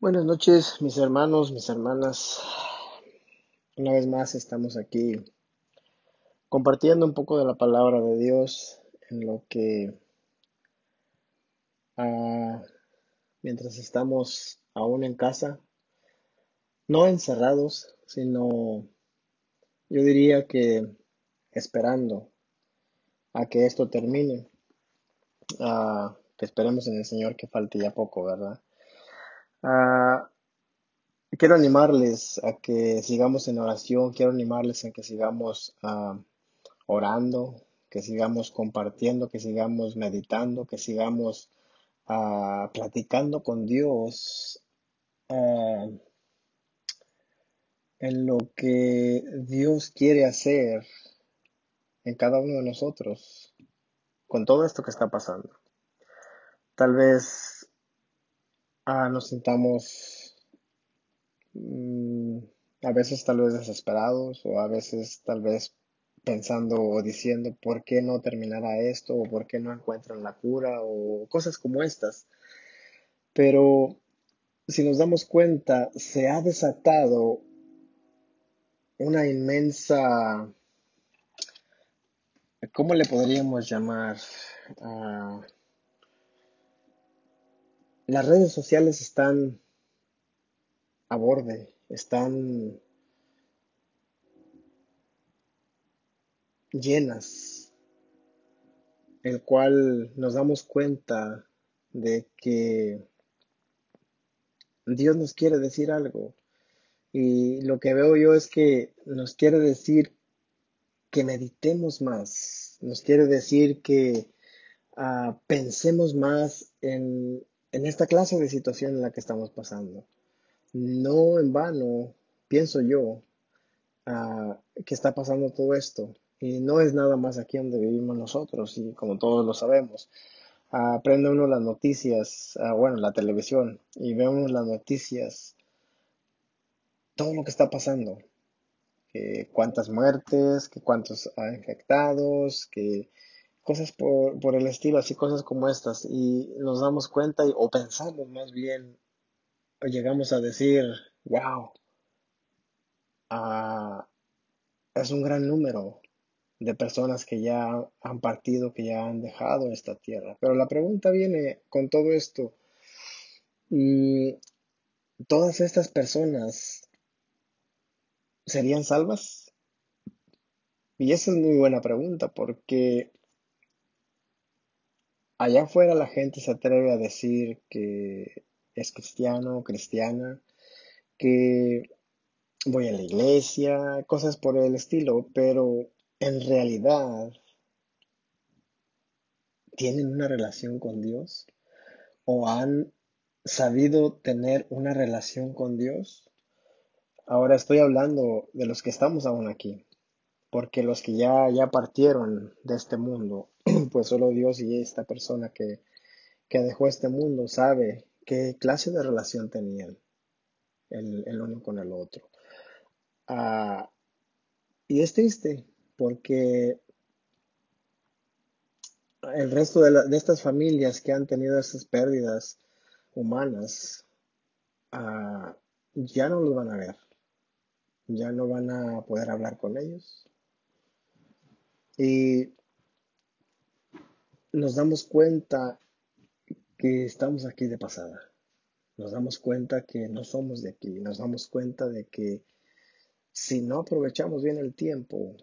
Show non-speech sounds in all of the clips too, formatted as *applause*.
Buenas noches, mis hermanos, mis hermanas. Una vez más estamos aquí compartiendo un poco de la palabra de Dios en lo que ah, mientras estamos aún en casa, no encerrados, sino yo diría que esperando a que esto termine. Ah, que esperemos en el Señor que falte ya poco, ¿verdad? Ah, quiero animarles a que sigamos en oración, quiero animarles a que sigamos ah, orando, que sigamos compartiendo, que sigamos meditando, que sigamos ah, platicando con Dios en lo que Dios quiere hacer en cada uno de nosotros con todo esto que está pasando. Tal vez Ah, nos sintamos mm, a veces tal vez desesperados o a veces tal vez pensando o diciendo por qué no terminará esto o por qué no encuentran la cura o cosas como estas. Pero si nos damos cuenta, se ha desatado una inmensa, ¿cómo le podríamos llamar? Ah, las redes sociales están a borde, están llenas, el cual nos damos cuenta de que Dios nos quiere decir algo. Y lo que veo yo es que nos quiere decir que meditemos más, nos quiere decir que uh, pensemos más en en esta clase de situación en la que estamos pasando. No en vano, pienso yo, uh, que está pasando todo esto. Y no es nada más aquí donde vivimos nosotros, y como todos lo sabemos. Uh, prende uno las noticias, uh, bueno, la televisión, y vemos las noticias, todo lo que está pasando. Que cuántas muertes, que cuántos infectados, que cosas por, por, el estilo, así cosas como estas, y nos damos cuenta o pensamos más bien, o llegamos a decir, wow, uh, es un gran número de personas que ya han partido, que ya han dejado esta tierra. Pero la pregunta viene con todo esto, y todas estas personas serían salvas? Y esa es muy buena pregunta porque allá afuera la gente se atreve a decir que es cristiano cristiana, que voy a la iglesia, cosas por el estilo, pero en realidad tienen una relación con Dios o han sabido tener una relación con Dios. Ahora estoy hablando de los que estamos aún aquí, porque los que ya, ya partieron de este mundo, *clears throat* pues solo Dios y esta persona que, que dejó este mundo sabe qué clase de relación tenían el, el uno con el otro. Uh, y es triste porque el resto de, de, estas familias que han tenido esas pérdidas humanas uh, ya no los van a ver, ya no van a poder hablar con ellos. Y nos damos cuenta que estamos aquí de pasada. Nos damos cuenta que no somos de aquí. Nos damos cuenta de que si no aprovechamos bien el tiempo,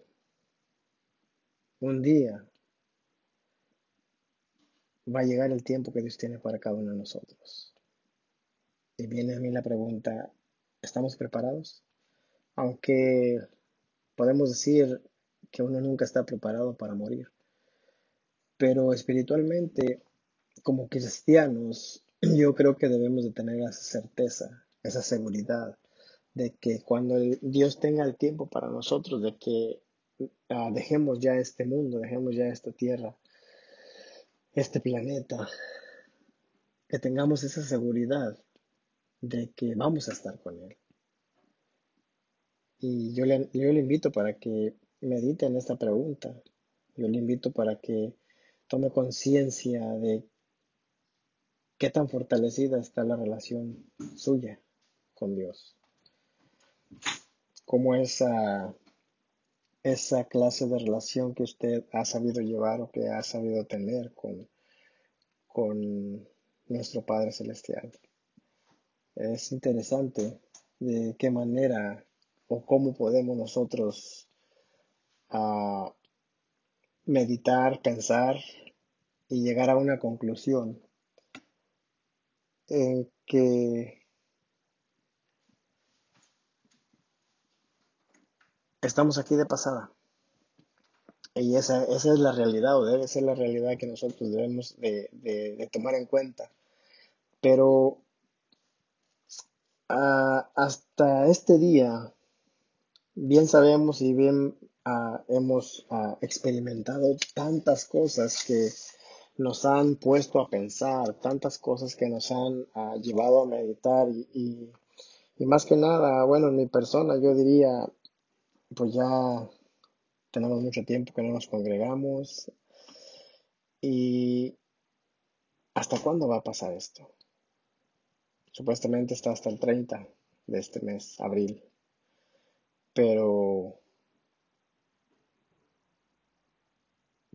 un día va a llegar el tiempo que Dios tiene para cada uno de nosotros. Y viene a mí la pregunta, ¿estamos preparados? Aunque podemos decir que uno nunca está preparado para morir. Pero espiritualmente, como cristianos, *clears throat* yo creo que debemos de tener esa certeza, esa seguridad de que cuando Dios tenga el tiempo para nosotros, de que uh, dejemos ya este mundo, dejemos ya esta tierra, este planeta, que tengamos esa seguridad de que vamos a estar con Él. Y yo le, yo le invito para que medite en esta pregunta. Yo le invito para que tome conciencia de qué tan fortalecida está la relación suya con Dios. Cómo esa, esa clase de relación que usted ha sabido llevar o que ha sabido tener con, con nuestro Padre Celestial. Es interesante de qué manera o cómo podemos nosotros uh, meditar, pensar y llegar a una conclusión en que estamos aquí de pasada. Y esa, esa es la realidad, o debe ser la realidad que nosotros debemos de, de, tomar en cuenta. Pero uh, hasta este día, bien sabemos y bien uh, hemos uh, experimentado tantas cosas que nos han puesto a pensar, tantas cosas que nos han llevado a meditar y, y, y más que nada, bueno, en mi persona yo diría, pues ya tenemos mucho tiempo que no nos congregamos y ¿hasta cuándo va a pasar esto? Supuestamente está hasta el 30 de este mes, abril, pero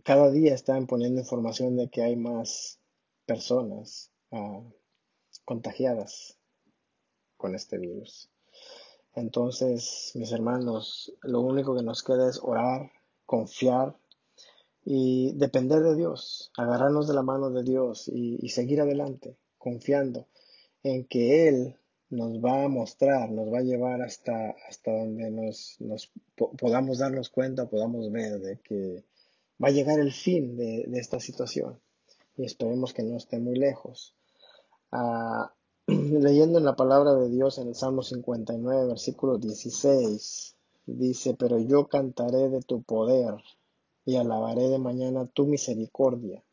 cada día están poniendo información de que hay más personas uh, contagiadas con este virus. Entonces, mis hermanos, lo único que nos queda es orar, confiar y depender de Dios, agarrarnos de la mano de Dios y, seguir adelante, confiando en que Él nos va a mostrar, nos va a llevar hasta, hasta donde nos, nos podamos darnos cuenta, podamos ver de que va a llegar el fin de, esta situación y esperemos que no esté muy lejos. Uh, *clears throat* leyendo en la palabra de Dios en el Salmo 59, versículo 16, dice, pero yo cantaré de tu poder y alabaré de mañana tu misericordia,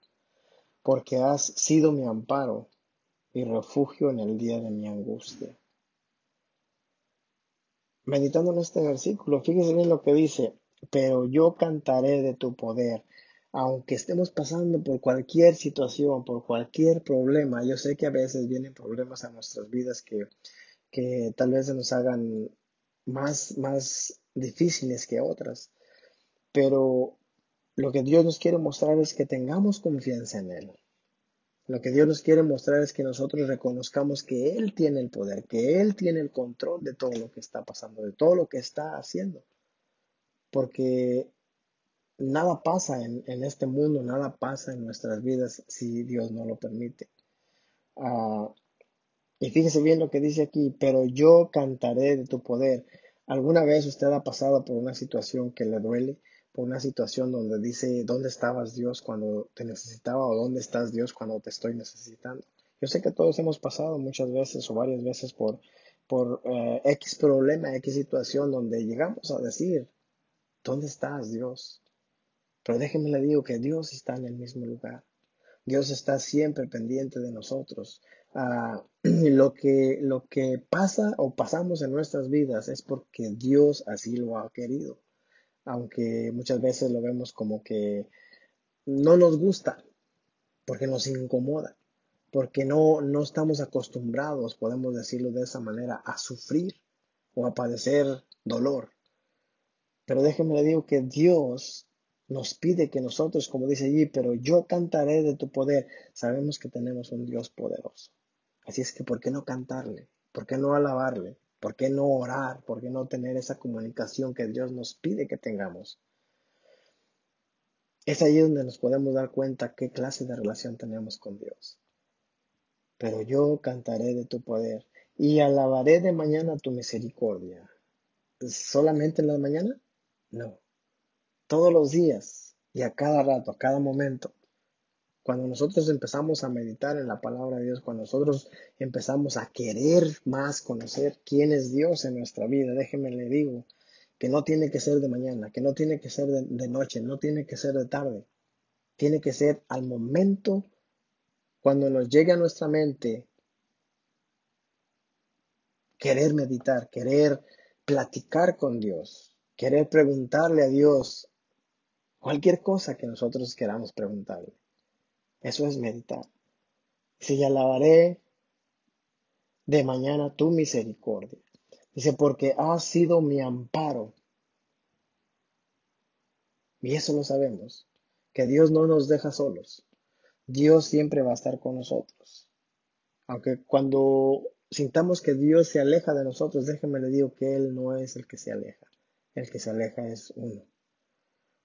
porque has sido mi amparo y refugio en el día de mi angustia. Meditando en este versículo, fíjese bien lo que dice, pero yo cantaré de tu poder. Aunque estemos pasando por cualquier situación, por cualquier problema, yo sé que a veces vienen problemas a nuestras vidas que, que tal vez nos hagan más, más difíciles que otras, pero lo que Dios nos quiere mostrar es que tengamos confianza en Él. Lo que Dios nos quiere mostrar es que nosotros reconozcamos que Él tiene el poder, que Él tiene el control de todo lo que está pasando, de todo lo que está haciendo. Porque nada pasa en, en, este mundo, nada pasa en nuestras vidas si Dios no lo permite. Uh, y fíjese bien lo que dice aquí, pero yo cantaré de tu poder. ¿Alguna vez usted ha pasado por una situación que le duele? Por una situación donde dice, ¿dónde estabas Dios cuando te necesitaba o dónde estás Dios cuando te estoy necesitando? Yo sé que todos hemos pasado muchas veces o varias veces por, por uh, X problema, X situación donde llegamos a decir, ¿dónde estás Dios? Pero déjenme le digo que Dios está en el mismo lugar. Dios está siempre pendiente de nosotros. Uh, *clears throat* lo, que, lo que pasa o pasamos en nuestras vidas es porque Dios así lo ha querido. Aunque muchas veces lo vemos como que no nos gusta, porque nos incomoda, porque no, no estamos acostumbrados, podemos decirlo de esa manera, a sufrir o a padecer dolor. Pero déjenme le digo que Dios nos pide que nosotros, como dice allí, pero yo cantaré de tu poder. Sabemos que tenemos un Dios poderoso. Así es que, ¿por qué no cantarle? ¿Por qué no alabarle? ¿Por qué no orar? ¿Por qué no tener esa comunicación que Dios nos pide que tengamos? Es ahí donde nos podemos dar cuenta qué clase de relación tenemos con Dios. Pero yo cantaré de tu poder y alabaré de mañana tu misericordia. ¿Solamente en la mañana? No todos los días y a cada rato, a cada momento. Cuando nosotros empezamos a meditar en la palabra de Dios, cuando nosotros empezamos a querer más conocer quién es Dios en nuestra vida, déjeme le digo que no tiene que ser de mañana, que no tiene que ser de, noche, no tiene que ser de tarde, tiene que ser al momento cuando nos llegue a nuestra mente querer meditar, querer platicar con Dios, querer preguntarle a Dios Cualquier cosa que nosotros queramos preguntarle. Eso es meditar. Dice, y alabaré de mañana tu misericordia. Dice, porque has sido mi amparo. Y eso lo sabemos, que Dios no nos deja solos. Dios siempre va a estar con nosotros. Aunque cuando sintamos que Dios se aleja de nosotros, déjenme le digo que Él no es el que se aleja. El que se aleja es uno.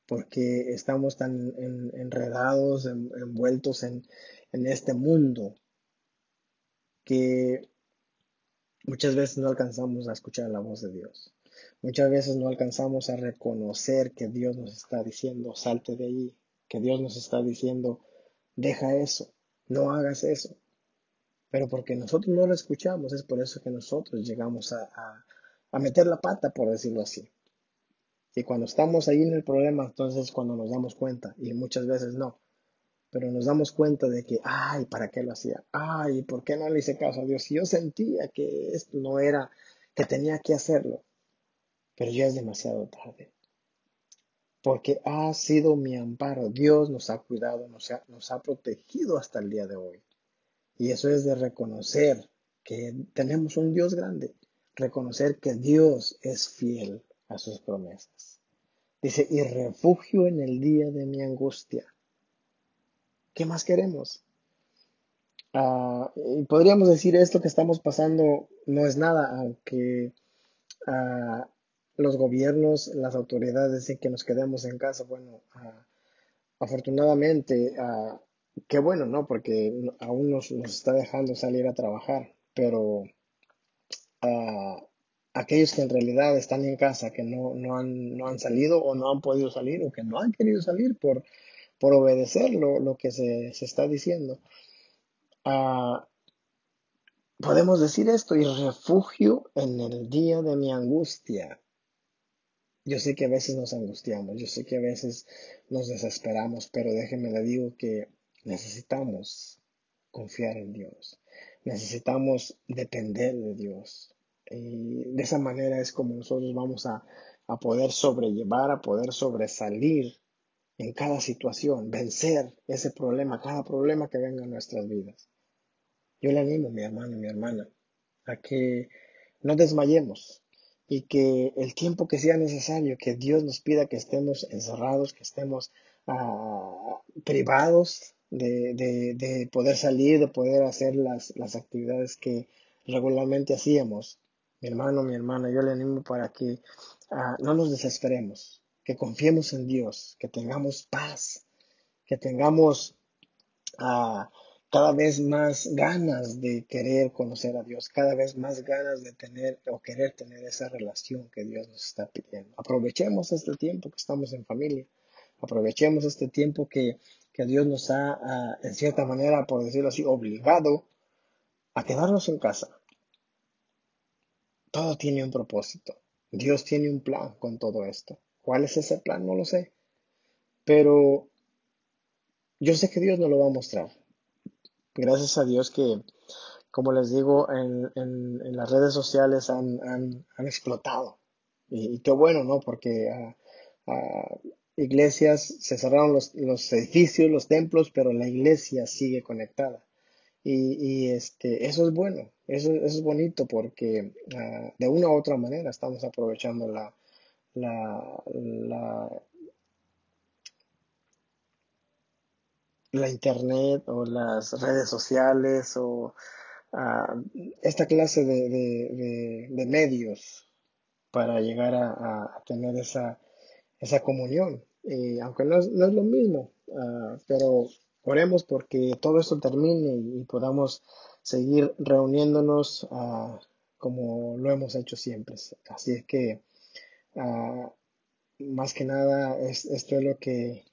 Porque estamos tan enredados, envueltos en, en este mundo, que muchas veces no alcanzamos a escuchar la voz de Dios. Muchas veces no alcanzamos a reconocer que Dios nos está diciendo, salte de allí, que Dios nos está diciendo, deja eso, no hagas eso. Pero porque nosotros no lo escuchamos, es por eso que nosotros llegamos a, a, meter la pata, por decirlo así. Y cuando estamos ahí en el problema, entonces cuando nos damos cuenta, y muchas veces no, pero nos damos cuenta de que, ay, ¿para qué lo hacía? Ay, ¿por qué no le hice caso a Dios? Si yo sentía que esto no era, que tenía que hacerlo, pero ya es demasiado tarde. Porque ha sido mi amparo. Dios nos ha cuidado, nos ha, nos ha protegido hasta el día de hoy. Y eso es de reconocer que tenemos un Dios grande, reconocer que Dios es fiel a sus promesas. Dice, y refugio en el día de mi angustia. ¿Qué más queremos? Ah, y podríamos decir esto que estamos pasando no es nada, aunque uh, los gobiernos, las autoridades dicen que nos quedemos en casa. Bueno, uh, afortunadamente qué bueno, ¿no? Porque aún nos, nos, está dejando salir a trabajar, pero aquellos que en realidad están en casa, que no, no, han, no han salido o no han podido salir o que no han querido salir por, por obedecer lo, lo que se, se, está diciendo, uh, podemos decir esto, y refugio en el día de mi angustia. Yo sé que a veces nos angustiamos, yo sé que a veces nos desesperamos, pero déjenme le digo que Necesitamos confiar en Dios. Necesitamos depender de Dios. Y de esa manera es como nosotros vamos a, a poder sobrellevar, a poder sobresalir en cada situación, vencer ese problema, cada problema que venga en nuestras vidas. Yo le animo, mi hermano mi hermana, a que no desmayemos y que el tiempo que sea necesario, que Dios nos pida que estemos encerrados, que estemos uh, privados de, de, de, poder salir, de poder hacer las, las actividades que regularmente hacíamos. Mi hermano, mi hermana, yo le animo para que uh, no nos desesperemos, que confiemos en Dios, que tengamos paz, que tengamos uh, cada vez más ganas de querer conocer a Dios, cada vez más ganas de tener o querer tener esa relación que Dios nos está pidiendo. Aprovechemos este tiempo que estamos en familia, aprovechemos este tiempo que que Dios nos ha, en cierta manera, por decirlo así, obligado a quedarnos en casa. Todo tiene un propósito. Dios tiene un plan con todo esto. ¿Cuál es ese plan? No lo sé. Pero yo sé que Dios nos lo va a mostrar. Gracias a Dios que, como les digo, en, las redes sociales han, explotado. Y, qué bueno, ¿no? Porque uh, uh, iglesias, se cerraron los, los, edificios, los templos, pero la iglesia sigue conectada. Y, y este, eso es bueno, eso, eso es bonito porque uh, de una u otra manera estamos aprovechando la, la, la, la internet o las redes sociales o uh, esta clase de, de, de, de, medios para llegar a, a tener esa, esa comunión. Y aunque no es, no es lo mismo, uh, pero oremos porque todo esto termine y, podamos seguir reuniéndonos uh, como lo hemos hecho siempre. Así es que, uh, más que nada, es, esto es lo que,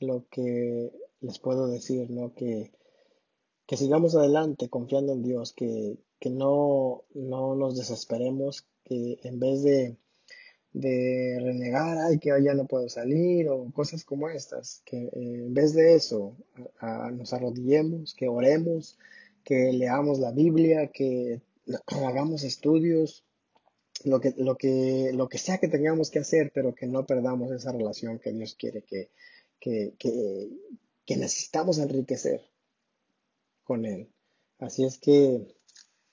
lo que les puedo decir, ¿no? Que, sigamos adelante confiando en Dios, que, no, no nos desesperemos, que en vez de renegar, ay, que ya no puedo salir o cosas como estas, que eh, en vez de eso nos arrodillemos, que oremos, que leamos la Biblia, que *clears throat* hagamos estudios, lo que, lo que, lo que sea que tengamos que hacer, pero que no perdamos esa relación que Dios quiere que, que, que, que necesitamos enriquecer. con Él. Así es que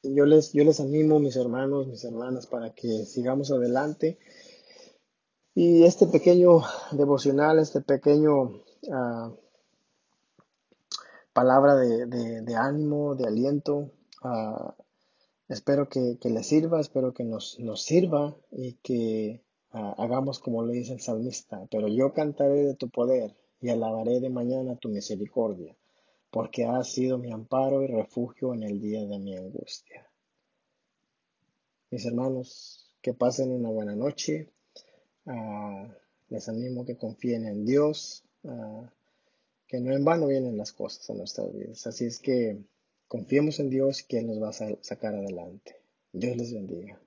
yo les, yo les animo, mis hermanos, mis hermanas, para que sigamos adelante. Y este pequeño devocional, este pequeño ah, palabra de, ánimo, de aliento, ah, espero que, les sirva, espero que nos, nos sirva y que ah, hagamos como le dice el salmista. Pero yo cantaré de tu poder y alabaré de mañana tu misericordia, porque has sido mi amparo y refugio en el día de mi angustia. Mis hermanos, que pasen una buena noche. Ah, les animo que confíen en Dios, que no en vano vienen las cosas a nuestras vidas. Así es que confiemos en Dios que Él nos va a sacar adelante. Dios les bendiga.